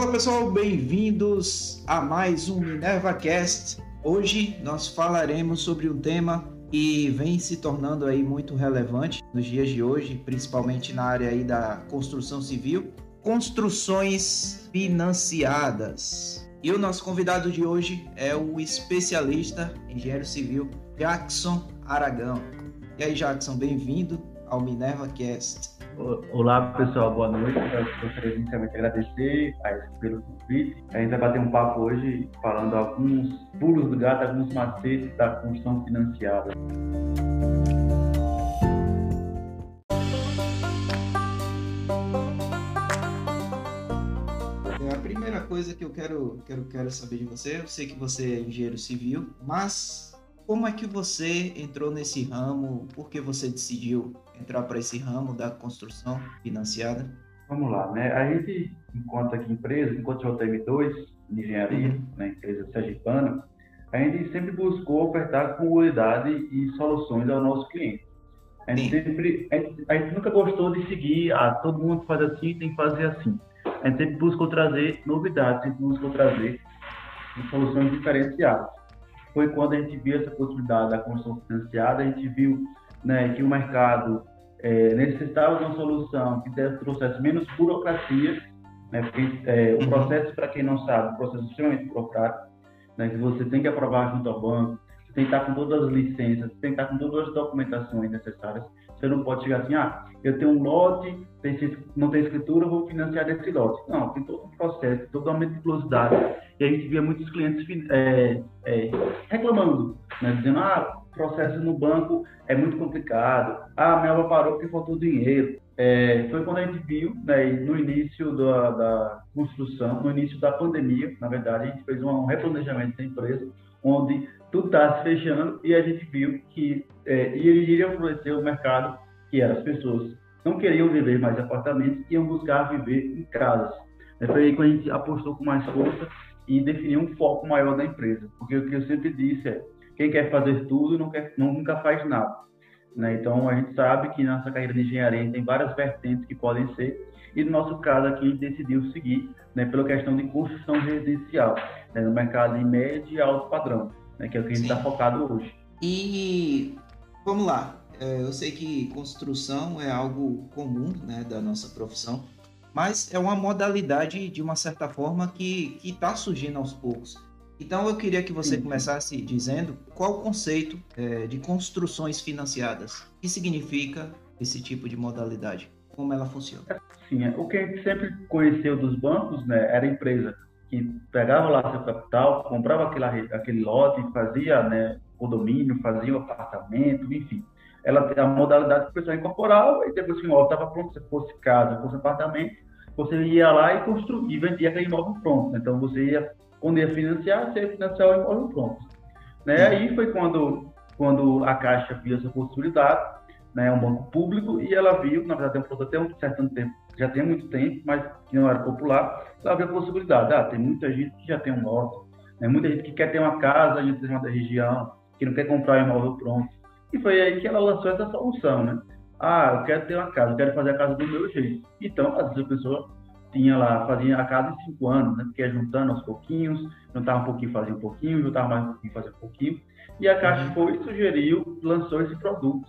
Fala pessoal, bem-vindos a mais um Minerva Cast. Hoje nós falaremos sobre um tema que vem se tornando aí muito relevante nos dias de hoje, principalmente na área aí da construção civil, construções financiadas. E o nosso convidado de hoje é o especialista engenheiro civil Jackson Aragão. E aí, Jackson, bem-vindo ao Minerva Cast. Olá, pessoal, boa noite. Eu gostaria inicialmente de agradecer pelo convite. A gente vai bater um papo hoje falando alguns pulos do gato, alguns macetes da construção financiada. A primeira coisa que eu quero, quero, quero saber de você, eu sei que você é engenheiro civil, mas como é que você entrou nesse ramo? Por que você decidiu entrar para esse ramo da construção financiada? Vamos lá, né? A gente, enquanto aqui empresa, enquanto JTM2, de engenharia, uhum. né, empresa sergipana, a gente sempre buscou ofertar comunidade e soluções ao nosso cliente. A gente, sempre, a gente, a gente nunca gostou de seguir, ah, todo mundo faz assim, tem que fazer assim. A gente sempre buscou trazer novidades, sempre buscou trazer soluções diferenciadas foi quando a gente viu essa possibilidade da construção financiada, a gente viu né, que o mercado é, necessitava de uma solução que trouxesse menos burocracia, né, porque é, o uhum. processo, para quem não sabe, o processo é extremamente burocrático, né, que você tem que aprovar junto ao banco, você tem que estar com todas as licenças, tem que estar com todas as documentações necessárias. Você não pode chegar assim, ah, eu tenho um lote, não tem escritura, vou financiar desse lote. Não, tem todo um processo, toda uma meticulosidade. E a gente via muitos clientes é, é, reclamando, né, dizendo, ah, processo no banco é muito complicado, ah, minha obra parou porque faltou dinheiro. É, foi quando a gente viu, né, no início da, da, construção, no início da pandemia, na verdade, a gente fez um replanejamento da empresa, onde tudo está se fechando e a gente viu que é, iria florescer o mercado, que era as pessoas não queriam viver mais em apartamentos, iam buscar viver em casas. É, foi aí que a gente apostou com mais força e definiu um foco maior da empresa. Porque o que eu sempre disse é, quem quer fazer tudo não quer, nunca faz nada. Né? Então, a gente sabe que nossa carreira de engenharia tem várias vertentes que podem ser, e no nosso caso aqui, a gente decidiu seguir né, pela questão de construção residencial, né, no mercado de médio e alto padrão né, que é o que a gente está focado hoje. E vamos lá, é, eu sei que construção é algo comum né, da nossa profissão, mas é uma modalidade de uma certa forma que está surgindo aos poucos. Então eu queria que você Sim. começasse dizendo qual o conceito é, de construções financiadas. O que significa esse tipo de modalidade? Como ela funciona? Sim, o que a gente sempre conheceu dos bancos né, era empresa que pegava lá seu capital, comprava aquele, aquele lote, fazia né, condomínio, fazia o apartamento, enfim. Ela a modalidade que o pessoal incorporava e depois que o imóvel estava pronto, se fosse casa, fosse apartamento, você ia lá e construía, vendia aquele imóvel pronto. Então você ia, quando ia financiar, você ia financiar o imóvel pronto. Né? Aí foi quando, quando a Caixa viu essa possibilidade, né, um banco público, e ela viu, na verdade, tem um até um certo tempo, já tem muito tempo, mas que não era popular, ela viu a possibilidade. Ah, tem muita gente que já tem um lote, né, muita gente que quer ter uma casa em determinada região, que não quer comprar um imóvel pronto. E foi aí que ela lançou essa solução, né? Ah, eu quero ter uma casa, eu quero fazer a casa do meu jeito. Então, às vezes a pessoa tinha lá, fazia a casa em cinco anos, né? Porque juntando aos pouquinhos, juntava um pouquinho, fazia um pouquinho, juntava mais um pouquinho, fazia um pouquinho. E a Caixa uhum. foi, sugeriu, lançou esse produto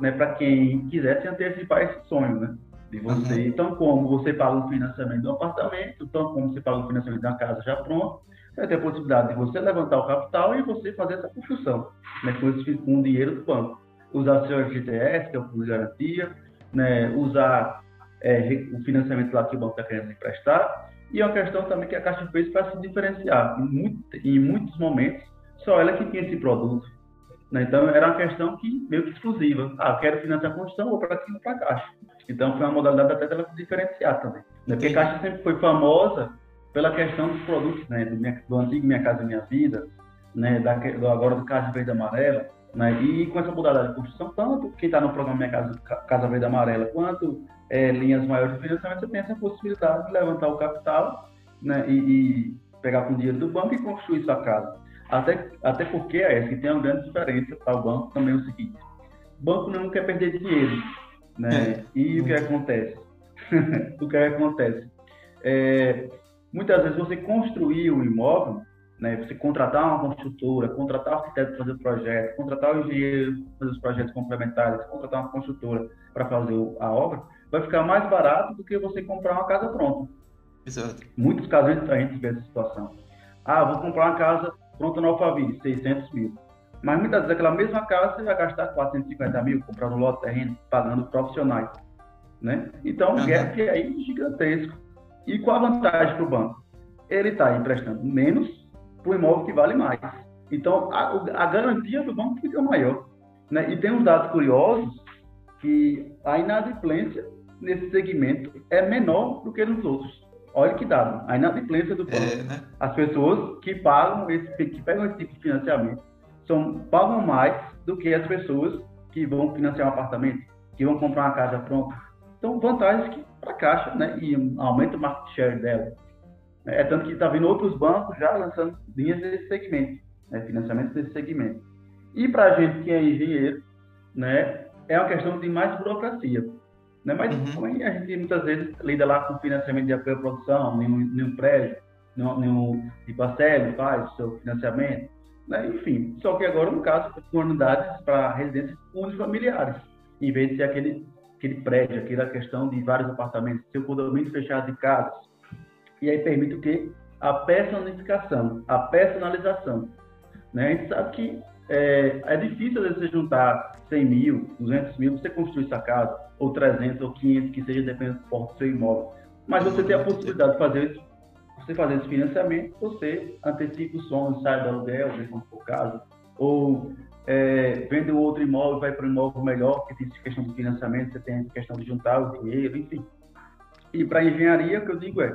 né, para quem quisesse antecipar esse sonho, né? De você, uhum. então como você paga o financiamento do apartamento, tão como você paga o financiamento da casa já pronta, você vai ter a possibilidade de você levantar o capital e você fazer essa construção, né, com, esse, com o dinheiro do banco. Usar seu FGTS, que é o fundo de garantia, né, usar é, o financiamento lá que o banco está querendo emprestar, e é uma questão também que a Caixa fez para se diferenciar. Em, muito, em muitos momentos, só ela que tinha esse produto. Né? Então, era uma questão que meio que exclusiva. Ah, quero financiar a construção, vou para aqui, vou para a Caixa. Então, foi uma modalidade até dela se diferenciar também. Né? Porque a Caixa sempre foi famosa pela questão dos produtos, né? do, minha, do antigo Minha Casa Minha Vida, né? Da, do, agora do Casa Verde Amarela, né? E com essa modalidade de construção, tanto quem está no programa Minha Casa, Casa Verde Amarela, quanto é, linhas maiores de financiamento, você tem essa possibilidade de levantar o capital né? e, e pegar com o dinheiro do banco e construir sua casa. Até, até porque é que tem uma grande diferença para o banco também é o seguinte: o banco não quer perder dinheiro. Né? É. E o que acontece? o que acontece? É, muitas vezes você construir o imóvel, né, você contratar uma construtora, contratar o arquiteto para fazer o projeto, contratar o engenheiro para fazer os projetos complementares, contratar uma construtora para fazer a obra, vai ficar mais barato do que você comprar uma casa pronta. Exato. Muitos casos a gente vê essa situação. Ah, vou comprar uma casa pronta no Alphaville, 600 mil. Mas muitas vezes aquela mesma casa você vai gastar 450 mil comprando lote de terreno, pagando profissionais. Né? Então, o uhum. gap é aí gigantesco. E qual a vantagem para o banco? Ele está emprestando menos para o imóvel que vale mais. Então, a, a, garantia do banco fica maior. Né? E tem uns dados curiosos que a inadimplência nesse segmento é menor do que nos outros. Olha que dado, a inadimplência do banco. É, né? As pessoas que pagam esse, que pegam esse tipo de financiamento são, pagam mais do que as pessoas que vão financiar um apartamento, que vão comprar uma casa pronta. Então, vantagens que para a Caixa, né? E aumenta o market share dela. É tanto que está vindo outros bancos já lançando linhas desse segmento, né, financiamento desse segmento. E para a gente que é engenheiro, né, é uma questão de mais burocracia. Né? Mas uhum. a gente muitas vezes lida lá com financiamento de apoio à produção, nenhum, nenhum prédio, nenhum, nenhum tipo a faz o seu financiamento. Né? Enfim, só que agora no caso com unidades para residências unifamiliares, em vez de ser aquele, aquele prédio, aquela questão de vários apartamentos, seu condomínio fechado de casas. E aí permite o quê? A personificação, a personalização. Né? A gente sabe que é, é difícil às vezes você juntar 100 mil, 200 mil, você construir essa casa, ou 300 ou 500, que seja dependendo do porte do seu imóvel. Mas você tem a possibilidade de fazer você fazer esse financiamento, você antecipa o sonho, sai do aluguel, se for o caso, ou é, vende o outro imóvel, vai para um imóvel melhor, que tem questão de financiamento, você tem questão de juntar o dinheiro, enfim. E para engenharia, o que eu digo é,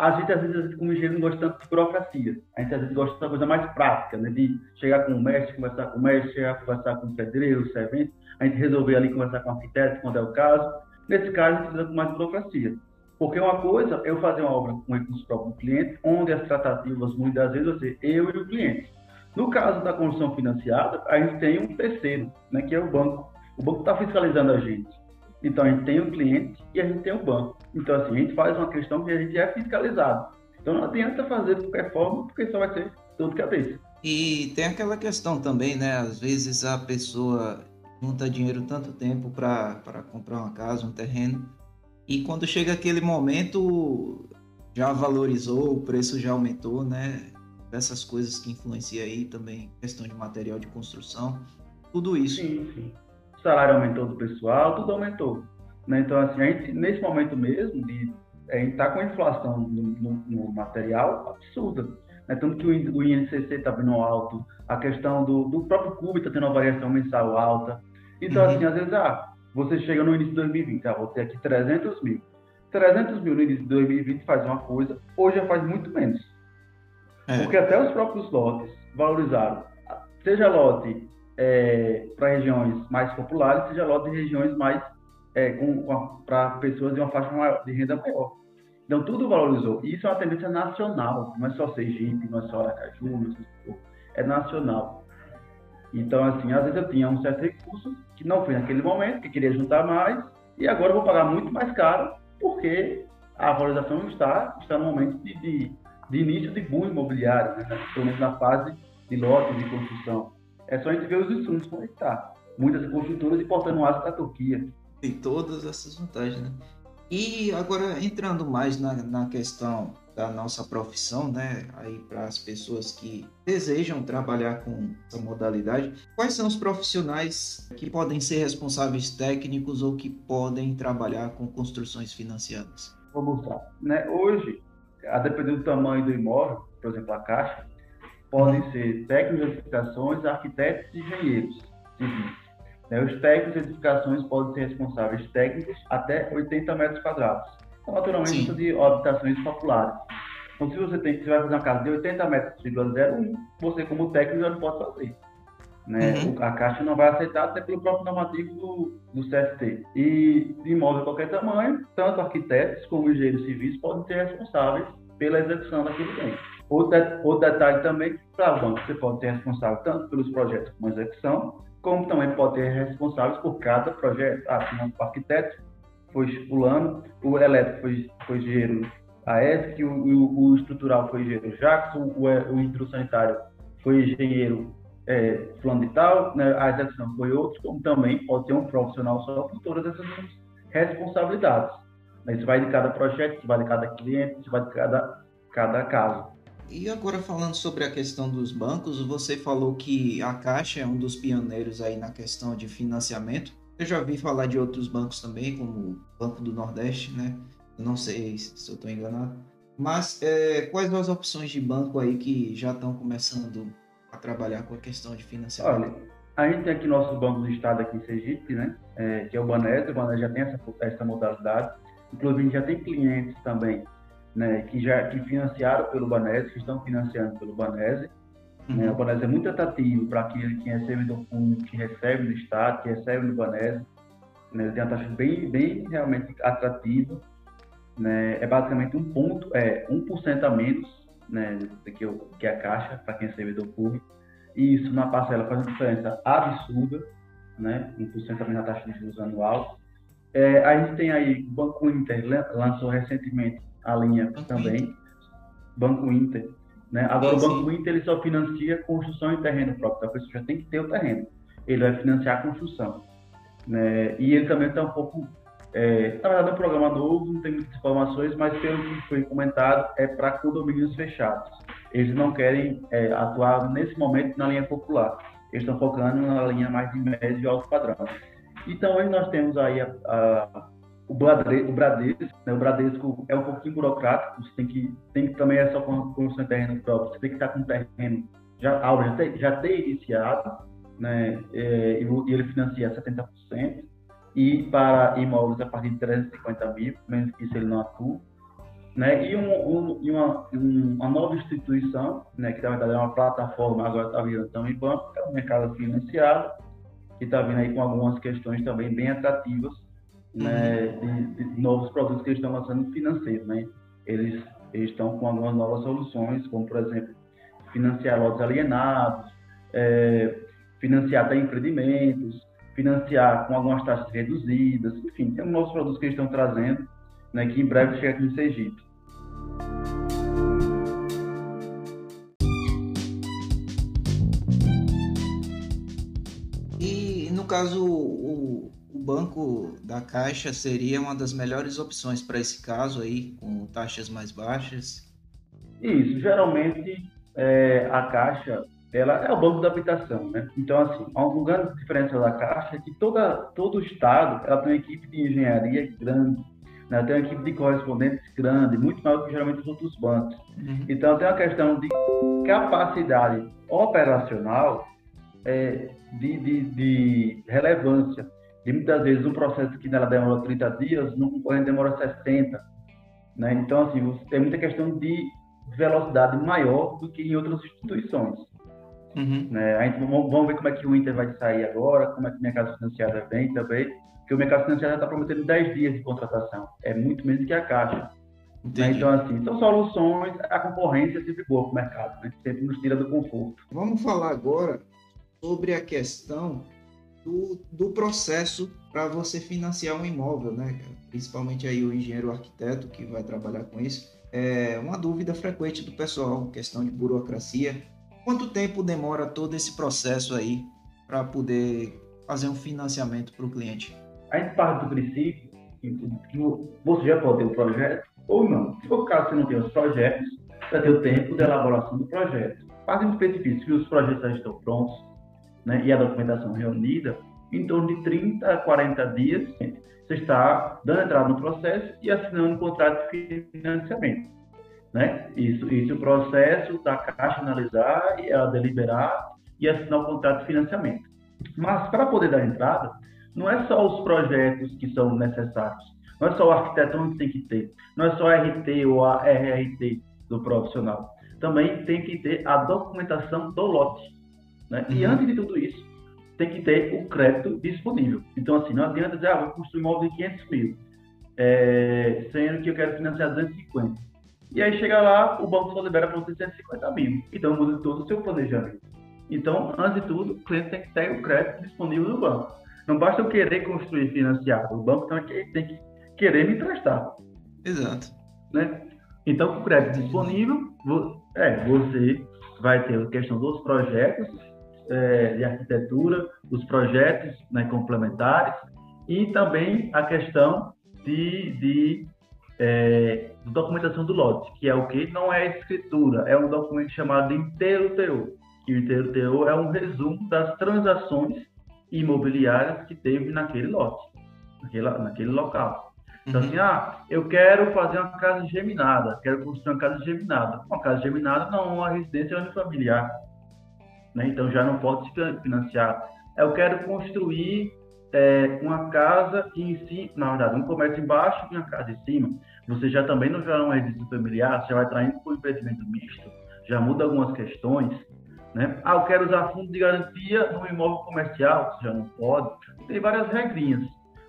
a gente, às vezes, como engenheiro, não gosta tanto de burocracia. A gente, às vezes, gosta de uma coisa mais prática, né? De chegar com o mestre, conversar com o mestre, chegar, conversar com o pedreiro, o servente, a gente resolver ali conversar com o arquiteto, quando é o caso. Nesse caso, a gente precisa com mais burocracia. Porque uma coisa é eu fazer uma obra com recursos próprios do cliente, onde as tratativas, muitas vezes, vão ser eu e o cliente. No caso da construção financiada, a gente tem um terceiro, né, que é o banco. O banco está fiscalizando a gente. Então, a gente tem o cliente e a gente tem o banco. Então, assim, a gente faz uma questão que a gente é fiscalizado. Então, não adianta fazer de qualquer forma, porque só vai ser tudo cabeça. E tem aquela questão também, né? Às vezes a pessoa junta dinheiro tanto tempo para comprar uma casa, um terreno, e quando chega aquele momento já valorizou, o preço já aumentou, né? Essas coisas que influenciam aí também, questão de material de construção, tudo isso. Sim, sim o salário aumentou do pessoal, tudo aumentou. Né? Então, assim, a gente, nesse momento mesmo, de, a gente está com a inflação no, no, no material absurda. Né? Tanto que o, o INCC está vindo alto, a questão do, do próprio CUB está tendo uma variação mensal alta. Então, uhum. assim, às vezes, ah, você chega no início de 2020, ah, vou ter aqui 300 mil. 300 mil no início de 2020 faz uma coisa, hoje já faz muito menos. É. Porque até os próprios lotes valorizaram. Seja lote é, para regiões mais populares, seja lote de regiões mais é, para pessoas de uma faixa maior, de renda maior. Então, tudo valorizou. Isso é uma tendência nacional, não é só Sergipe, não é só Aracaju, não é, é nacional. Então, assim, às vezes eu tinha um certo recurso que não foi naquele momento, que queria juntar mais, e agora eu vou pagar muito mais caro, porque a valorização está, está no momento de, de, de início de boom imobiliário, né? pelo menos na fase de lote de construção. É só a gente ver os insumos como é está. Muitas construtoras importando aço da Turquia. Tem todas essas vantagens, né? E agora, entrando mais na, na questão da nossa profissão, né? Aí para as pessoas que desejam trabalhar com essa modalidade, quais são os profissionais que podem ser responsáveis técnicos ou que podem trabalhar com construções financiadas? Vamos lá. Né? Hoje, a depender do tamanho do imóvel, por exemplo, a caixa, podem ser técnicos de edificações, arquitetos e engenheiros civis. Né, os técnicos de edificações podem ser responsáveis técnicos até 80 metros quadrados. Então, naturalmente, isso de habitações populares. Então, se você, tem, você vai fazer uma casa de 80 metros, 01, você, como técnico, já não pode fazer. Né? Uhum. A Caixa não vai aceitar até pelo próprio normativo do, do CST. E de imóvel de qualquer tamanho, tanto arquitetos como engenheiros civis podem ser responsáveis pela execução daquele bem. Outro, detalhe também, para o banco, você pode ser responsável tanto pelos projetos como execução, como também pode ser responsável por cada projeto. Ah, se o arquiteto foi fulano, o elétrico foi, foi engenheiro a ESC, o, o, o estrutural foi engenheiro Jackson, o, o hidrossanitário foi engenheiro é, fulano tal, né, a execução foi outro, como também pode ter um profissional só por todas essas responsabilidades. Isso vai de cada projeto, isso vai de cada cliente, isso vai de cada, cada caso. E agora falando sobre a questão dos bancos, você falou que a Caixa é um dos pioneiros aí na questão de financiamento. Eu já vi falar de outros bancos também, como o Banco do Nordeste, né? Não sei se eu estou enganado. Mas é, quais as opções de banco aí que já estão começando a trabalhar com a questão de financiamento? Olha, a gente tem aqui nossos bancos do estado aqui em Sergipe, né? É, que é o Banese, o Banese já tem essa, essa modalidade. Inclusive já tem clientes também né, que já que financiaram pelo Banese, que estão financiando pelo Banese. Uhum. Né, o Banese é muito atrativo para aquele que recebe do fundo, que recebe do Estado, que recebe do Banese. Né, tem uma taxa bem, bem realmente atrativa. Né, é basicamente um ponto, é 1% a menos né, do que, o, que a Caixa, para quem é servidor público. E isso na parcela faz uma diferença absurda, né, 1% a menos na taxa de juros anual. É, a gente tem aí o Banco Inter lançou recentemente a linha Banco também, Inter. Banco Inter. Né? Agora, sim, o Banco sim. Inter ele só financia construção em terreno próprio, então a pessoa já tem que ter o terreno. Ele vai financiar a construção. Né? E ele também está um pouco. É, na verdade, é um programa novo, não tem muitas informações, mas pelo que foi comentado, é para condomínios fechados. Eles não querem é, atuar nesse momento na linha popular. Eles estão focando na linha mais de médio e alto padrão. Então, hoje nós temos aí a, a o, Bradesco, o Bradesco, né? o Bradesco é um pouquinho burocrático, você tem que, tem que também só construção de terreno próprio, você tem que estar com terreno, já, já ter, já ter iniciado, né? É, e ele financia 70%, e para imóveis a partir de 350 mil, menos que isso ele não atua. Né? E, um, um, e uma, um, uma, nova instituição, né, que na verdade é uma plataforma, agora está virando também banco, é o mercado financiado, que está vindo aí com algumas questões também bem atrativas né, de, de, novos produtos que eles estão lançando financeiros, né? Eles, eles estão com algumas novas soluções, como por exemplo financiar lotes alienados, é, financiar até empreendimentos, financiar com algumas taxas reduzidas, enfim, tem novos produtos que eles estão trazendo, né, que em breve chega aqui em Sergipe. E no caso, o, o banco da Caixa seria uma das melhores opções para esse caso aí, com taxas mais baixas? Isso, geralmente é, a Caixa ela é o banco da habitação, né? Então, assim, uma grande diferença da Caixa é que toda, todo o Estado ela tem uma equipe de engenharia grande, né? tem uma equipe de correspondentes grande, muito maior que geralmente os outros bancos. Uhum. Então, tem uma questão de capacidade operacional é, de, de, de relevância. E muitas vezes um processo que nela demora 30 dias, no concorrente demora 60. Né? Então, assim, tem muita questão de velocidade maior do que em outras instituições. Uhum. Né? A gente, vamos ver como é que o Inter vai sair agora, como é que o mercado financiado vem também, porque o mercado financiado está prometendo 10 dias de contratação. É muito menos que a Caixa. Né? Então, assim, são soluções, a concorrência é sempre boa para o mercado, né? sempre nos tira do conforto. Vamos falar agora sobre a questão do, do processo para você financiar um imóvel, né? Principalmente aí o engenheiro arquiteto que vai trabalhar com isso. É uma dúvida frequente do pessoal, questão de burocracia. Quanto tempo demora todo esse processo aí para poder fazer um financiamento para o cliente? A gente parte do princípio que você já pode ter o projeto ou não. Se for o caso, você não tem os projetos, vai ter o tempo de elaboração do projeto. Partimos do princípio que os projetos já estão prontos, né, e a documentação reunida, em torno de 30 a 40 dias, você está dando entrada no processo e assinando um contrato de financiamento. Né? Isso, isso é o processo da Caixa analisar, e ela deliberar e assinar o contrato de financiamento. Mas para poder dar entrada, não é só os projetos que são necessários, não é só o arquiteto que tem que ter, não é só a RT ou a RRT do profissional. Também tem que ter a documentação do lote. Né? Uhum. E antes de tudo isso, tem que ter o crédito disponível. Então, assim, não adianta dizer, ah, vou construir um imóvel de 500 mil, é, sendo que eu quero financiar 250. E aí chega lá, o banco só libera para você 150 mil. Então, muda todo o seu planejamento. Então, antes de tudo, o cliente tem que ter o crédito disponível no banco. Não basta eu querer construir financiado. O banco tem que querer me emprestar. Exato. Né? Então, com o crédito disponível, é, você vai ter a questão dos projetos é, de arquitetura, os projetos né, complementares e também a questão de, de, é, documentação do lote, que é o que não é escritura, é um documento chamado inteiro teor. Que o inteiro teor é um resumo das transações imobiliárias que teve naquele lote, naquele, naquele local. Então, uhum. assim, ah, eu quero fazer uma casa geminada, quero construir uma casa geminada. Uma casa geminada não é uma residência unifamiliar, né? então já não pode se financiar. Eu quero construir é, uma casa em cima, na verdade, um comércio embaixo e uma casa em cima. Você já também não já é uma residência familiar, você vai traindo para o empreendimento misto. Já muda algumas questões. Né? Ah, eu quero usar fundo de garantia no imóvel comercial, você já não pode. Tem várias regrinhas.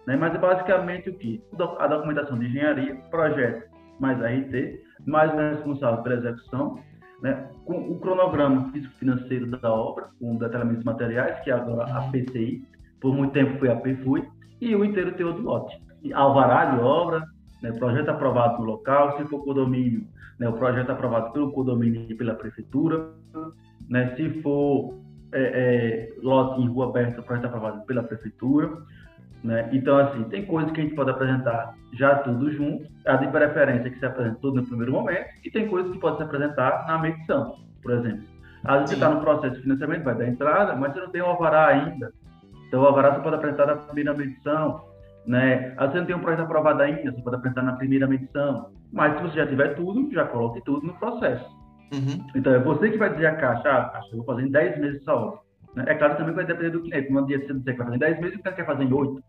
Né? Mas é basicamente o que? A documentação de engenharia, projeto mais RT, mais responsável pela execução, né? com o cronograma físico-financeiro da obra, com detalhamentos materiais, que é agora a PCI, por muito tempo foi a PFUI, e o inteiro teor do lote. E alvará de obra, né? projeto aprovado no local, se for condomínio, né? o projeto aprovado pelo condomínio e pela prefeitura, né? se for é, é, lote em rua aberta, o projeto aprovado pela prefeitura, né? Então, assim, tem coisas que a gente pode apresentar já tudo junto, a de preferência que se apresenta tudo no primeiro momento, e tem coisas que pode se apresentar na medição, por exemplo. Às vezes você está no processo de financiamento, vai dar entrada, mas você não tem o alvará ainda. Então, o alvará você pode apresentar na primeira medição, né? Às vezes você não tem um projeto aprovado ainda, você pode apresentar na primeira medição. Mas se você já tiver tudo, já coloque tudo no processo. Uhum. Então, é você que vai dizer a caixa, ah, caixa, eu vou fazer em 10 meses essa obra. Né? É claro que também vai depender do cliente. Não adianta você dizer que vai fazer em 10 meses e o cliente quer fazer em 8.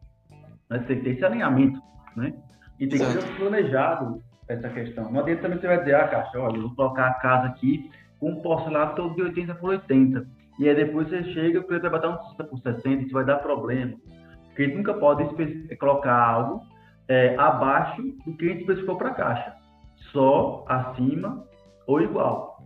Né? Você tem que ter esse alinhamento. Né? E tem que ser planejado essa questão. Não adianta também você vai dizer, ah, Caixa, olha, eu vou colocar a casa aqui com um porcelanato todo de 80 por 80. E aí depois você chega, o cliente vai botar um 60 por 60, isso vai dar problema. Porque gente nunca pode colocar algo é, abaixo do que a gente especificou para a caixa. Só acima ou igual.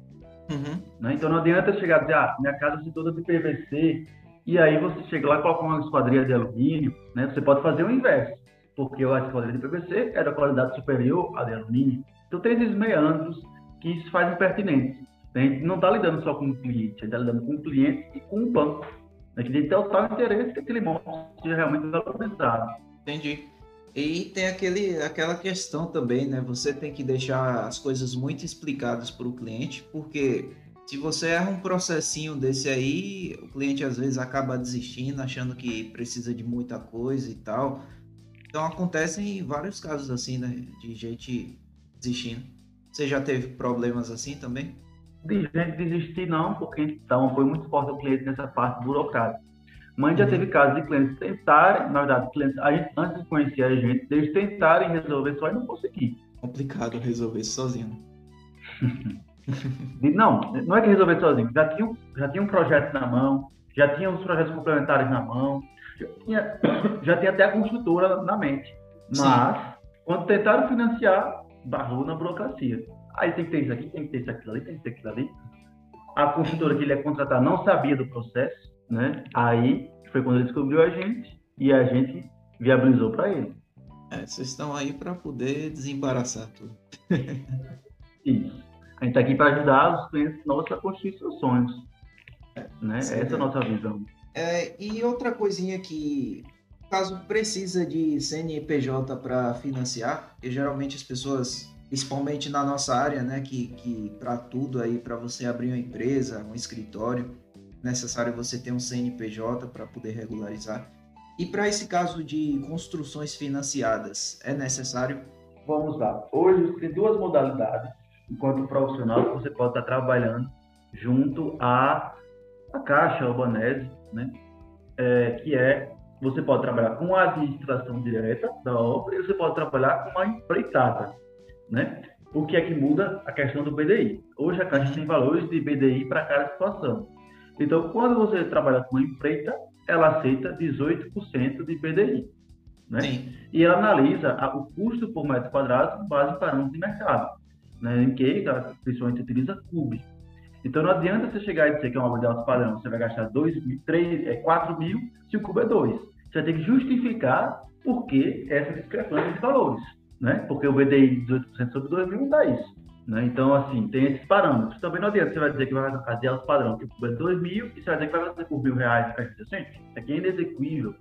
Uhum. Né? Então não adianta chegar e dizer, ah, minha casa é toda de PVC, e aí você chega lá e coloca uma esquadrilha de alumínio, né? Você pode fazer o inverso, porque a esquadrilha de PVC é da qualidade superior à de alumínio. Então tem esses meandros que isso faz impertinente. A gente não está lidando só com o cliente, a gente está lidando com o cliente e com o banco. Tem que ter o tal interesse que aquele imóvel seja realmente valorizado. Entendi. E tem aquele, aquela questão também, né? Você tem que deixar as coisas muito explicadas para o cliente, porque se você erra um processinho desse aí, o cliente às vezes acaba desistindo, achando que precisa de muita coisa e tal. Então acontecem vários casos assim, né? De gente desistindo. Você já teve problemas assim também? De gente desistir não, porque então foi muito forte o cliente nessa parte burocrática. Mas já teve casos de clientes tentarem, na verdade, clientes, a gente, antes de conhecer a gente, eles tentarem resolver só e não conseguir. Complicado resolver sozinho. não, não é que resolver sozinho. Já tinha, já tinha um projeto na mão, já tinha os projetos complementares na mão, já tinha, já tinha até a construtora na mente. Mas, Sim. quando tentaram financiar, barrou na burocracia. Aí tem que ter isso aqui, tem que ter isso aquilo ali, tem que ter aquilo ali. A construtora que ele ia contratar não sabia do processo né? Aí foi quando ele descobriu a gente e a gente viabilizou para ele. É, vocês estão aí para poder desembaraçar tudo. Isso. A gente está aqui para ajudar os clientes nossos a construir seus sonhos. Né? Essa é a nossa visão. É, e outra coisinha que, caso precisa de CNPJ para financiar, e geralmente as pessoas, principalmente na nossa área, né, que, que para tudo aí, para você abrir uma empresa, um escritório, necessário você ter um CNPJ para poder regularizar. E para esse caso de construções financiadas, é necessário? Vamos lá. Hoje tem duas modalidades. Enquanto profissional, você pode estar trabalhando junto à, à Caixa Urbanese, né? É, que é você pode trabalhar com a administração direta da obra e você pode trabalhar com uma empreitada, né? O que é que muda a questão do BDI? Hoje a Caixa tem valores de BDI para cada situação. Então, quando você trabalha com uma empreita, ela aceita 18% de PDI. Né? Sim. E ela analisa a, o custo por metro quadrado com base em parâmetros de mercado, né? em que principalmente utiliza CUB. Então não adianta você chegar e dizer que é uma alto padrão, você vai gastar 2 mil, 3, é, 4 mil se o cubo é 2. Você vai ter que justificar por que essa discrepância de valores. Né? Porque o BDI de 18% sobre 2 mil não dá isso. Né? Então, assim, tem esses parâmetros. Também não adianta você vai dizer que vai fazer os padrão, que é 2 mil, e você vai dizer que vai fazer por mil reais para Isso aqui é inexequível.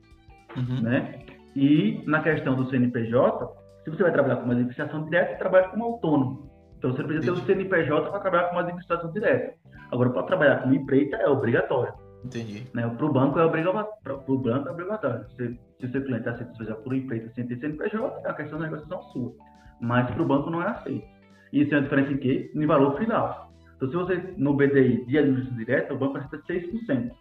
Uhum. Né? E na questão do CNPJ, se você vai trabalhar com uma administração direta, você trabalha como autônomo. Então você precisa Entendi. ter o CNPJ para trabalhar com uma administração direta. Agora, para trabalhar como empreita é obrigatório. Entendi. Né? Para o banco é obrigatório. Para o banco é obrigatório. Se, se o seu cliente aceita fazer por empreita sem ter CNPJ, é a questão da negociação sua. Mas para o banco não é aceito. Isso é a diferença em quê? No valor final. Então, se você, no BDI de administração direta, o banco aceita 6%.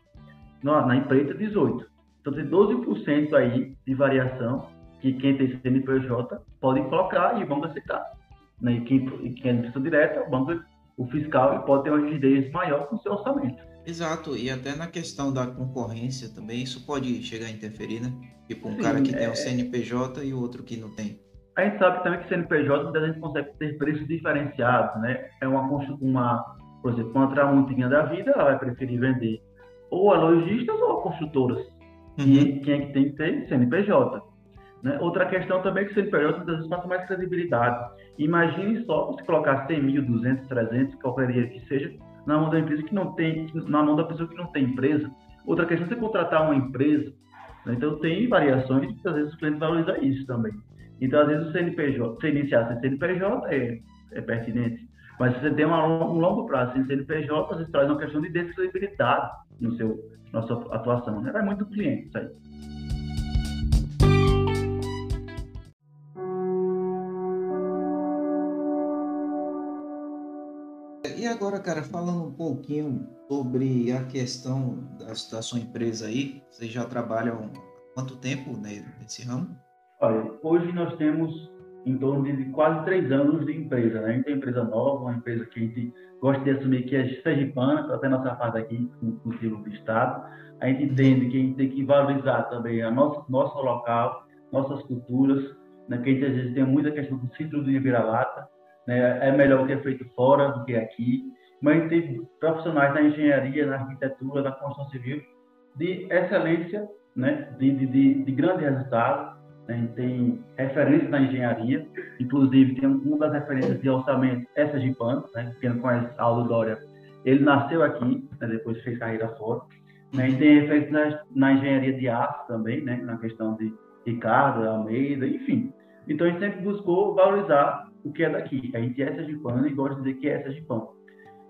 Na, na empreita, 18%. Então, tem 12% aí de variação que quem tem CNPJ pode colocar e o banco aceitar. Né? E quem, quem é administração direta, o banco, o fiscal, ele pode ter uma rigidez maior com o seu orçamento. Exato, e até na questão da concorrência também, isso pode chegar a interferir, né? Tipo, um Sim, cara que é... tem um CNPJ e o outro que não tem. A gente sabe também que CNPJ muitas vezes consegue ter preços diferenciados, né? É uma, uma por exemplo, uma tramontinha da vida, ela vai preferir vender ou a lojistas ou a construtoras. Uhum. E quem é que tem que ter? CNPJ. Né? Outra questão também é que o CNPJ muitas vezes passa mais credibilidade. Imagine só você colocar 100 mil, 200, 300, qualquer dia que seja, na mão da empresa que não tem, na mão da pessoa que não tem empresa. Outra questão é você contratar uma empresa. Né? Então tem variações, muitas vezes o cliente valoriza isso também. Então, às vezes, o CNPJ, você iniciar sem CNPJ é, é pertinente. Mas se você tem uma, um longo prazo sem CNPJ, às vezes traz uma questão de descredibilidade no seu, na sua atuação. Né? Vai muito do cliente isso aí. E agora, cara, falando um pouquinho sobre a questão da, da sua empresa aí, vocês já trabalham há quanto tempo né, nesse ramo? Olha, hoje nós temos em torno de quase três anos de empresa. Né? A gente tem empresa nova, uma empresa que a gente gosta de assumir que é sergipana, está até nossa parte aqui motivo do Estado. A gente entende que a gente tem que valorizar também a nosso, nosso local, nossas culturas, né? porque a gente às vezes tem muita questão do ciclo de vira-lata, né? é melhor o que é feito fora do que aqui, mas tem profissionais na engenharia, na arquitetura, na construção civil, de excelência, né? de, de, de, de grande resultado, gente tem referência na engenharia, inclusive tem uma das referências de orçamento, essa de PAN, né, quem não conhece Aldo Dória, ele nasceu aqui, né, depois fez carreira fora. Né, e tem referência na, na, engenharia de aço também, né, na questão de Ricardo, Almeida, enfim. Então a gente sempre buscou valorizar o que é daqui. A gente é essa de PAN e gosta de dizer que é essa de PAN.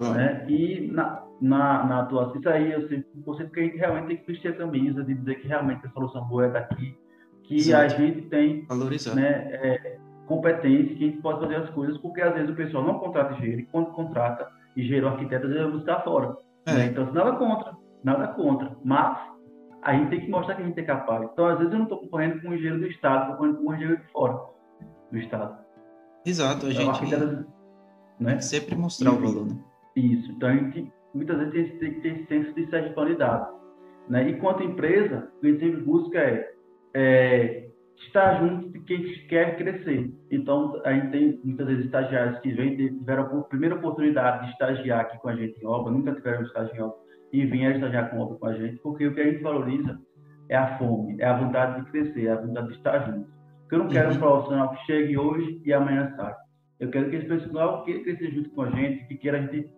Né? E na, na, na atuação, isso aí eu sempre, sempre que a gente realmente tem que vestir a camisa de dizer que realmente a solução boa é daqui, que Exato. a gente tem né, é, competência, que a gente pode fazer as coisas, porque às vezes o pessoal não contrata engenheiro, e quando contrata engenheiro arquiteto, às vezes vai buscar fora. É. Né? Então, nada contra, nada contra, mas a gente tem que mostrar que a gente é capaz. Então, às vezes eu não estou concorrendo com um engenheiro do Estado, estou concorrendo com um engenheiro de fora do Estado. Exato, a então, gente né? sempre mostrar o valor. Né? Isso, então a gente muitas vezes tem que ter senso de sergipalidade. Né? E quanto empresa, o que a gente sempre busca é é, estar junto de quem quer crescer. Então, a gente tem muitas vezes estagiários que vêm, tiveram a primeira oportunidade de estagiar aqui com a gente em obra, nunca tiveram estágio em obra, e vieram estagiar com obra com a gente, porque o que a gente valoriza é a fome, é a vontade de crescer, é a vontade de estar junto. Eu não quero um uhum. profissional que chegue hoje e amanhã saia. Eu quero que esse profissional queira crescer junto com a gente, que queira a gente,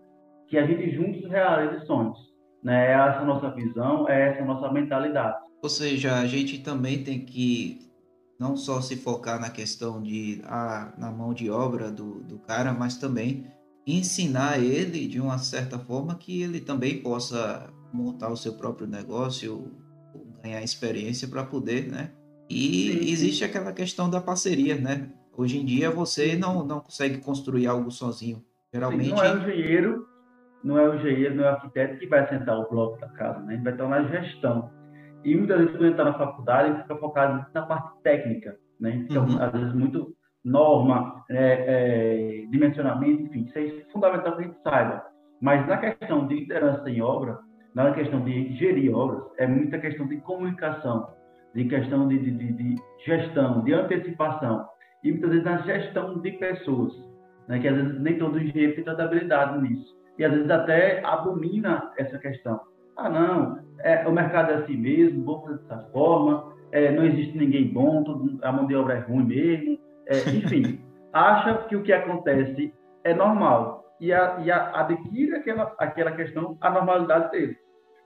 que a gente juntos realize sonhos. Né? É essa a nossa visão, é essa a nossa mentalidade. Ou seja, a gente também tem que não só se focar na questão de ah, na mão de obra do, do cara, mas também ensinar ele de uma certa forma que ele também possa montar o seu próprio negócio, ganhar experiência para poder, né? E existe aquela questão da parceria, né? Hoje em dia você não, não consegue construir algo sozinho. Geralmente. Não é o engenheiro, não é o engenheiro, não é o arquiteto que vai sentar o bloco da casa, né? Ele vai estar na gestão. E muitas vezes, quando está na faculdade, gente fica focado na parte técnica, né? Fica, uhum. às vezes, muito norma, é, é, dimensionamento, enfim, isso é fundamental que a gente saiba. Mas na questão de liderança em obra, na questão de gerir obras, é muita questão de comunicação, de questão de, de, de gestão, de antecipação, e muitas vezes na gestão de pessoas, né? que às vezes nem todo engenheiro tem tanta habilidade nisso, e às vezes até abomina essa questão. Ah, não, é, o mercado é assim mesmo, vou fazer dessa forma, é, não existe ninguém bom, tudo, a mão de obra é ruim mesmo, é, enfim, acha que o que acontece é normal e, a, e a, adquire aquela, aquela questão, a normalidade dele.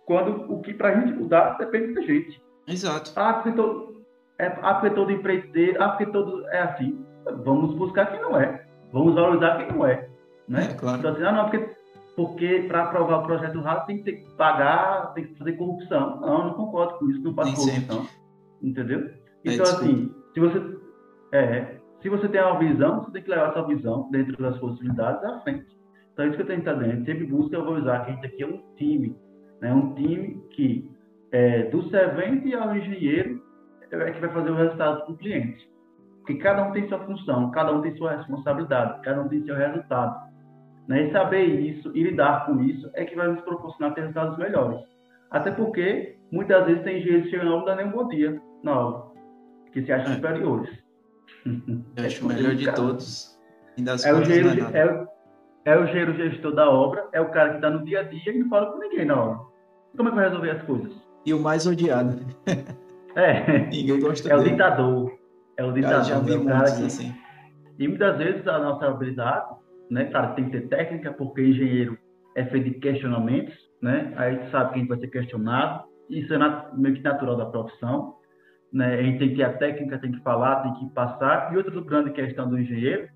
Quando o que para a gente mudar depende da gente. Exato. Ah, porque todo, é, ah, porque todo empreiteiro, ah, porque todo é assim. Vamos buscar quem não é. Vamos valorizar quem não é. Né? É, claro. Então, assim, ah, não, porque, porque para aprovar o projeto raso tem que ter que pagar, tem que fazer corrupção. Não, não concordo com isso, não faço corrupção. Sempre. Entendeu? É, então, é, assim, se você. É, se você tem uma visão, você tem que levar essa visão dentro das possibilidades à frente. Então, é isso que eu tenho que estar dentro. Sempre busca valorizar que a gente aqui é um time. Né? Um time que, é, do servente ao engenheiro, é que vai fazer o resultado para o cliente. Porque cada um tem sua função, cada um tem sua responsabilidade, cada um tem seu resultado. Né? E saber isso e lidar com isso é que vai nos proporcionar ter resultados melhores. Até porque, muitas vezes, tem engenheiros que chegam na aula e não dá nem um bom dia na aula, que se acham é. superiores. Eu acho o melhor de todos. É o, engenheiro, é, é o engenheiro gestor da obra, é o cara que está no dia a dia e não fala com ninguém na obra. Como é que vai resolver as coisas? E o mais odiado. É. Ninguém gosta É dele. o ditador. É o ditador. já vi é muitos que... assim. E muitas vezes a nossa habilidade, né, claro, tem que ter técnica, porque engenheiro é feito de questionamentos, né? Aí a gente sabe que a gente vai ser questionado. Isso é meio que natural da profissão. Né? A gente tem que ter a técnica, tem que falar, tem que passar. E outra grande questão do engenheiro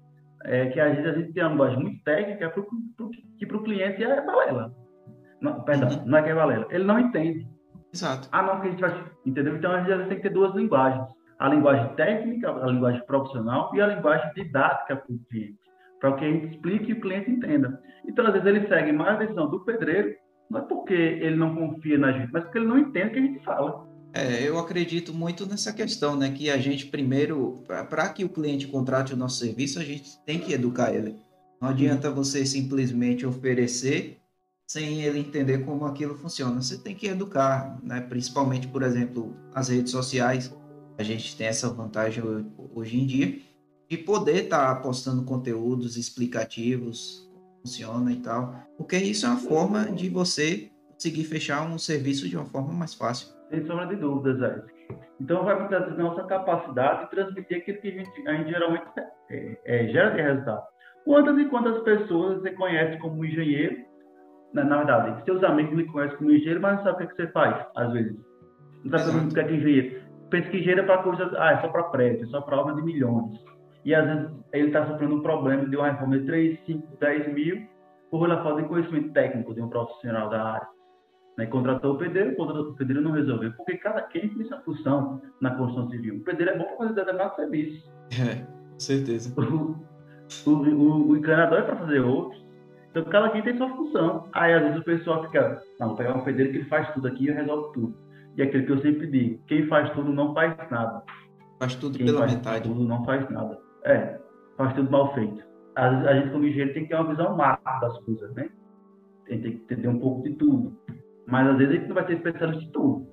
é que às vezes a gente tem uma linguagem muito técnica pro, pro, que para o cliente é balela. Não, perdão, não é que é balela. Ele não entende. Exato. Ah, não, que a gente vai. Entendeu? Então, às vezes, tem que ter duas linguagens: a linguagem técnica, a linguagem profissional e a linguagem didática para o cliente, para que a gente explique e o cliente entenda. Então, às vezes, ele segue mais a decisão do pedreiro, não é porque ele não confia na gente, mas porque ele não entende o que a gente fala. É, eu acredito muito nessa questão, né? Que a gente primeiro, para que o cliente contrate o nosso serviço, a gente tem que educar ele. Não adianta você simplesmente oferecer sem ele entender como aquilo funciona. Você tem que educar, né? principalmente, por exemplo, as redes sociais. A gente tem essa vantagem hoje em dia de poder estar tá postando conteúdos explicativos, como funciona e tal, porque isso é uma forma de você conseguir fechar um serviço de uma forma mais fácil. Sem sombra de dúvidas, Zé. Então, vai muitas vezes nossa capacidade de transmitir aquilo que a gente, a gente geralmente é, é, gera de resultado. Quantas e quantas pessoas você conhece como engenheiro na, na verdade, seus amigos lhe conhecem como engenheiro, mas não sabe o que, você faz, às vezes. Não sabe o que é, que é engenheiro. Pensa que engenheiro é para coisa, ah, é só para prédio, é só para obra de milhões. E às vezes ele está sofrendo um problema de uma reforma de 3, 5, 10 mil, por lá falta de conhecimento técnico de um profissional da área. Né? Contratou o pedreiro, contratou o pedreiro não resolveu. Porque cada quem tem sua função na construção civil. O pedreiro é bom para fazer determinado serviço. É, com certeza. O, o, o, o encanador é para fazer outros. Então, cada quem tem sua função. Aí, às vezes, o pessoal fica, não, vou pegar um pedreiro que ele faz tudo aqui e resolve tudo. E é aquilo que eu sempre digo, quem faz tudo não faz nada. Faz tudo quem pela faz metade. tudo não faz nada. É, faz tudo mal feito. A, a gente, como engenheiro, tem que ter uma visão macro das coisas, né? Tem, tem que entender um pouco de tudo. Mas, às vezes, a gente não vai ser especialista em tudo.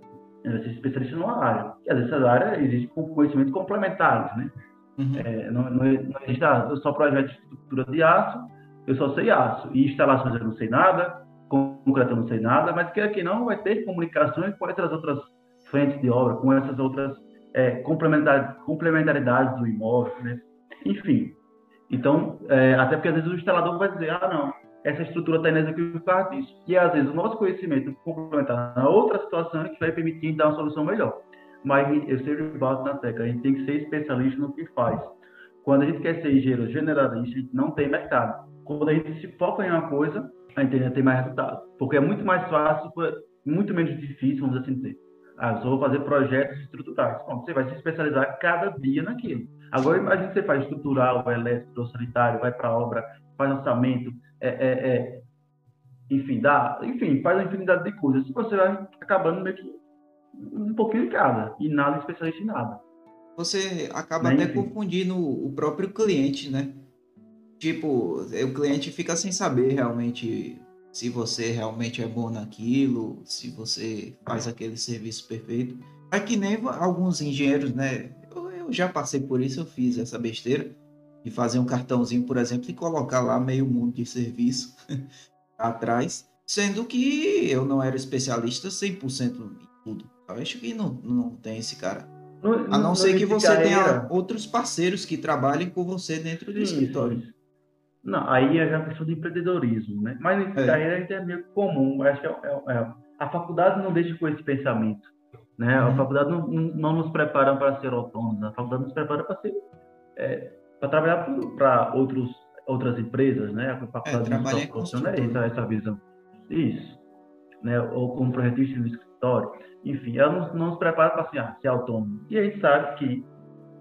A gente vai ser especialista numa área. E, às vezes, essa área existe com conhecimentos complementares, né? Uhum. É, não, não, não existe, ah, eu só projeto de estrutura de aço, eu só sei aço. E instalações eu não sei nada, concreto eu não sei nada, mas que aqui não vai ter comunicações com essas outras frentes de obra, com essas outras é, complementaridades, do imóvel, né? Enfim. Então, é, até porque às vezes o instalador vai dizer, ah, não, essa estrutura está inexequível por causa disso. E às vezes o nosso conhecimento complementar na outra situação é que vai permitir dar uma solução melhor. Mas eu sempre bato na tecla, a gente tem que ser especialista no que faz. Quando a gente quer ser engenheiro generalista, a gente não tem mercado quando a gente se foca em uma coisa, a gente tem mais resultado. Porque é muito mais fácil, muito menos difícil, vamos assim dizer. Ah, só vou fazer projetos estruturais. Bom, você vai se especializar cada dia naquilo. Agora, imagine que você faz estrutural, elétrico, sanitário, vai para obra, faz orçamento, é, é, é, enfim, dá, enfim, faz uma infinidade de coisas. E você vai acabando meio que um pouquinho de cada, e nada especialista em nada. Você acaba né? até enfim. confundindo o próprio cliente, né? Tipo, o cliente fica sem saber realmente se você realmente é bom naquilo, se você faz aquele serviço perfeito. É que nem alguns engenheiros, né? Eu, eu já passei por isso, eu fiz essa besteira de fazer um cartãozinho, por exemplo, e colocar lá meio mundo de serviço atrás, sendo que eu não era especialista 100% em tudo. Eu acho que não, não tem esse cara. A não, ser que você tenha outros parceiros que trabalhem com você dentro do escritório. Não, aí é já questão de empreendedorismo, né? Mas é. aí a gente é meio comum. Acho que é, é, é, a faculdade não deixa com esse pensamento. Né? A uhum. faculdade não, não, nos prepara para ser autônomos, a faculdade nos prepara para ser é, para trabalhar para outros outras empresas, né? A faculdade é, nos proporciona essa, essa visão. Isso, né? Ou como projetista no escritório, enfim, ela não, não nos prepara para assim, ah, ser autônomo. E a gente sabe que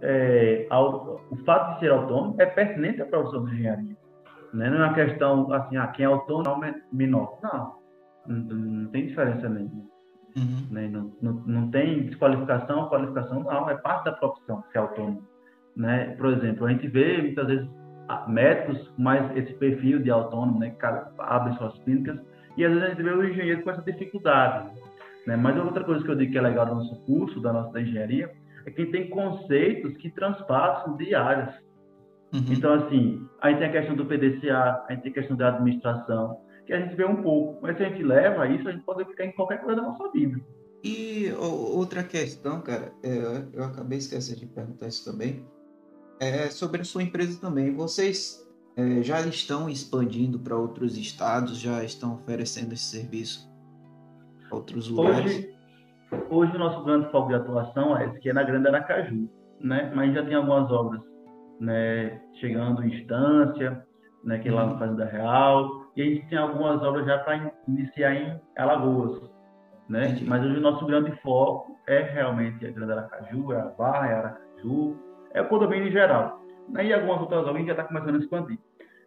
é, o fato de ser autônomo é pertinente à profissão de engenharia. Né? Não é uma questão assim, ah, quem é autônomo é menor. Não, não, não tem diferença nenhuma. Uhum. Né? Não, não, não tem desqualificação, qualificação, não, é parte da profissão ser autônomo. Né? Por exemplo, a gente vê muitas vezes médicos mais esse perfil de autônomo, né, que abrem suas clínicas, e às vezes a gente vê o engenheiro com essa dificuldade. Né? Mas outra coisa que eu digo que é legal do nosso curso, da nossa da engenharia, é que tem conceitos que transpassam de áreas. Uhum. Então, assim, a gente tem a questão do PDCA, a gente tem a questão da administração, que a gente vê um pouco. Mas se a gente leva isso, a gente pode ficar em qualquer coisa da nossa vida. E outra questão, cara, é, eu acabei esquecendo de perguntar isso também, é sobre a sua empresa também. Vocês é, já estão expandindo para outros estados, já estão oferecendo esse serviço a outros lugares? Hoje, hoje o nosso grande foco de atuação é esse que é na Grande Aracaju, né? Mas já tem algumas obras, né? Chegando em Instância, né? Que é lá no uhum. Fazenda Real, e a gente tem algumas obras já para iniciar em Alagoas, né? Entendi. Mas hoje o nosso grande foco é realmente a Grande Aracaju, é a Barra, é a Aracaju, é o condomínio em geral. E algumas outras obras a gente já está começando a expandir.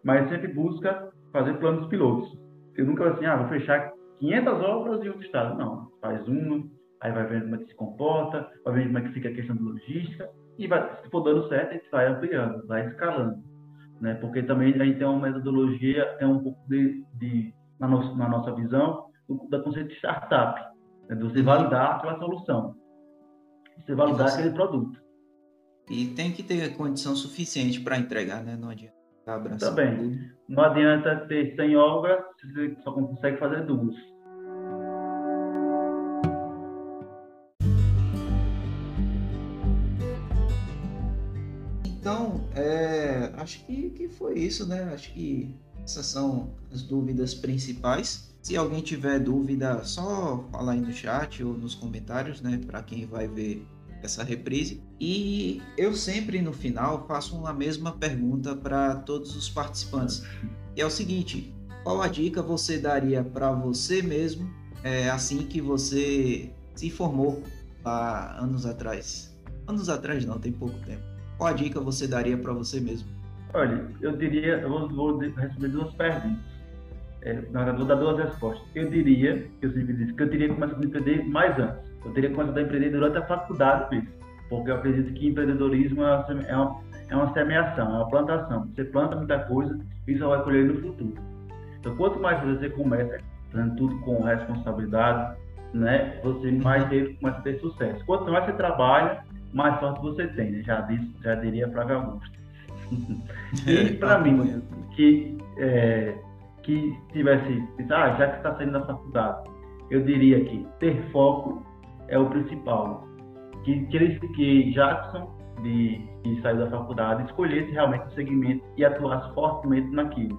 Mas sempre busca fazer planos pilotos. Eu nunca assim, ah, vou fechar 500 obras em outro estado. Não, faz uma, aí vai vendo como é que se comporta, vai vendo como é que fica a questão de logística, e vai, se for dando certo, a gente vai ampliando, vai escalando. Né? Porque também a gente tem uma metodologia, tem um pouco de, de na, nossa, na nossa visão, da conceito de startup, né? de você validar aquela solução, você validar você... aquele produto. E tem que ter condição suficiente para entregar, né? Não adianta abraçar. Também. Não adianta ter 100 obras se você só consegue fazer duas. Então, é, acho que, que foi isso, né? Acho que essas são as dúvidas principais. Se alguém tiver dúvida, só falar aí no chat ou nos comentários, né? Para quem vai ver essa reprise. E eu sempre no final faço a mesma pergunta para todos os participantes. E é o seguinte: qual a dica você daria para você mesmo é, assim que você se formou há anos atrás? Anos atrás não, tem pouco tempo. Qual dica você daria para você mesmo? Olha, eu diria, eu vou, vou responder duas perguntas. É, na verdade, vou dar duas respostas. Eu diria, eu sempre disse, que eu teria começado a empreender mais antes eu teria começado a empreender durante a faculdade mesmo, porque eu acredito que empreendedorismo é uma, é uma, é uma semeação, é uma plantação. Você planta muita coisa e só vai colher no futuro. Então, quanto mais você começa fazendo tudo com responsabilidade, né, você mais cedo começa a ter sucesso. Quanto mais você trabalha, mais sorte você tem, né? já, disse, já diria Flávio Augusto. e para mim, que, é, que tivesse, ah, já que está saindo da faculdade, eu diria que ter foco é o principal. Que, que, ele, que Jackson, de, que saiu da faculdade, escolhesse realmente o segmento e atuasse fortemente naquilo.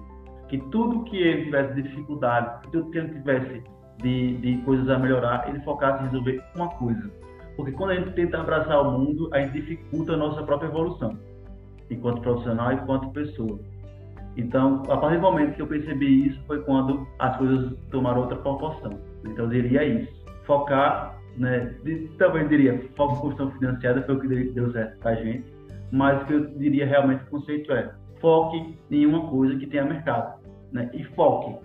Que tudo que ele tivesse de dificuldade, tudo que ele tivesse de, de coisas a melhorar, ele focasse em resolver uma coisa. Porque quando a gente tenta abraçar o mundo, a gente dificulta a nossa própria evolução, enquanto profissional e enquanto pessoa. Então, a partir do momento que eu percebi isso, foi quando as coisas tomaram outra proporção. Então, eu diria isso. Focar né? Também diria, foco em construção financiada foi o que deu certo para a gente, mas o que eu diria realmente o conceito é foque em uma coisa que tenha mercado, né? E foque.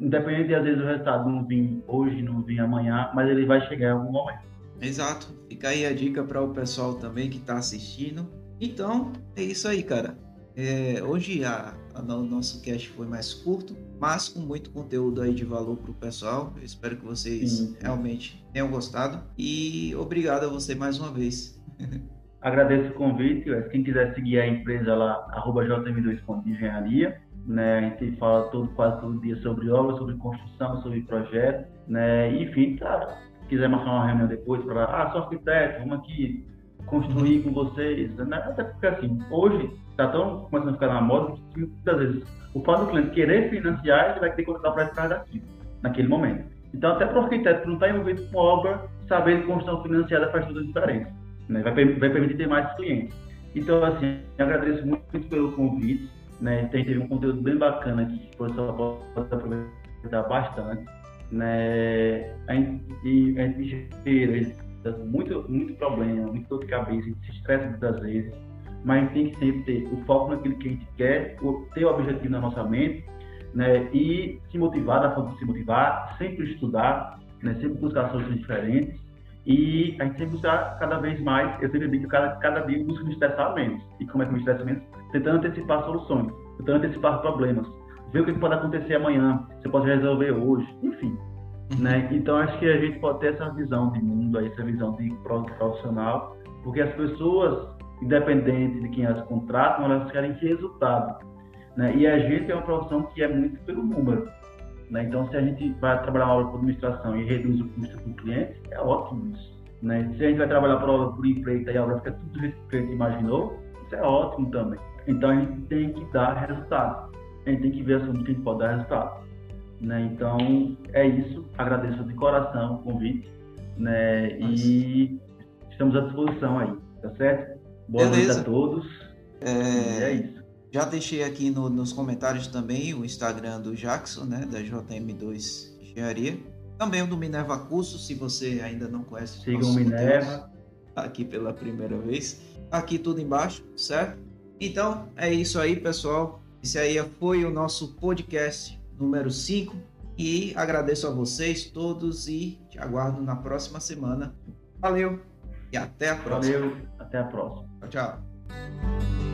Independente de às vezes o resultado não vir hoje, não vir amanhã, mas ele vai chegar em algum momento. Exato. Fica aí a dica para o pessoal também que está assistindo. Então, é isso aí, cara. É, hoje a, a, o nosso cast foi mais curto, mas com muito conteúdo aí de valor para o pessoal. Eu espero que vocês Sim. realmente tenham gostado e obrigado a você mais uma vez. Agradeço o convite. Quem quiser seguir a empresa lá, jm2.engenharia. Né, a gente fala todo, quase todo dia sobre obra, sobre construção, sobre projeto. Né, enfim, se quiser marcar uma reunião depois para, ah, sou arquiteto, vamos aqui construir com vocês. Né? Até porque assim, hoje está tão começando a ficar na moda que muitas vezes o fato do cliente querer financiar, ele vai ter que contratar para esse daqui, naquele momento. Então, até para o arquiteto que não está envolvido com obra, saber que construção financiada faz toda a diferença. Né? Vai, vai permitir ter mais clientes. Então, assim, agradeço muito, muito pelo convite. Né? Tem, teve um conteúdo bem bacana aqui que o professor pode aproveitar bastante. Né? A gente, a gente muito, muito problema, muito dor de cabeça, a gente se estressa muitas vezes, mas a gente tem que sempre ter o foco naquilo que a gente quer, ter o objetivo na nossa mente, né? E se motivar, da forma de se motivar, sempre estudar, né? Sempre buscar soluções diferentes e a gente sempre buscar cada vez mais, eu sempre digo que cada, cada dia eu busco me estressar menos. E como é que me estressa menos? Tentando antecipar soluções, tentando antecipar problemas, ver o que pode acontecer amanhã, você pode resolver hoje, enfim. Uhum. Né? Então acho que a gente pode ter essa visão de mundo, essa visão de profissional, porque as pessoas, independente de quem as contratam, elas querem resultado. Né? E a gente é uma profissão que é muito pelo número. Né? Então, se a gente vai trabalhar uma obra por administração e reduz o custo para o cliente, é ótimo isso. Né? Se a gente vai trabalhar por obra por empreita e a obra fica tudo do jeito que o cliente imaginou, isso é ótimo também. Então, a gente tem que dar resultado. A gente tem que ver a solução que a gente pode dar resultado. Né? Então, é isso. Agradeço de coração o convite. Né? E estamos à disposição aí, tá certo? Boa Beleza. noite a todos. É... é isso. Já deixei aqui no, nos comentários também o Instagram do Jackson, né? Da JM2 Engenharia. Também o do Minerva Curso, se você ainda não conhece. Sigam o Minerva. Aqui pela primeira vez. Aqui tudo embaixo, certo? Então, é isso aí, pessoal. Esse aí foi o nosso podcast número 5. E agradeço a vocês todos e te aguardo na próxima semana. Valeu e até a próxima. Valeu, até a próxima. Tchau, tchau.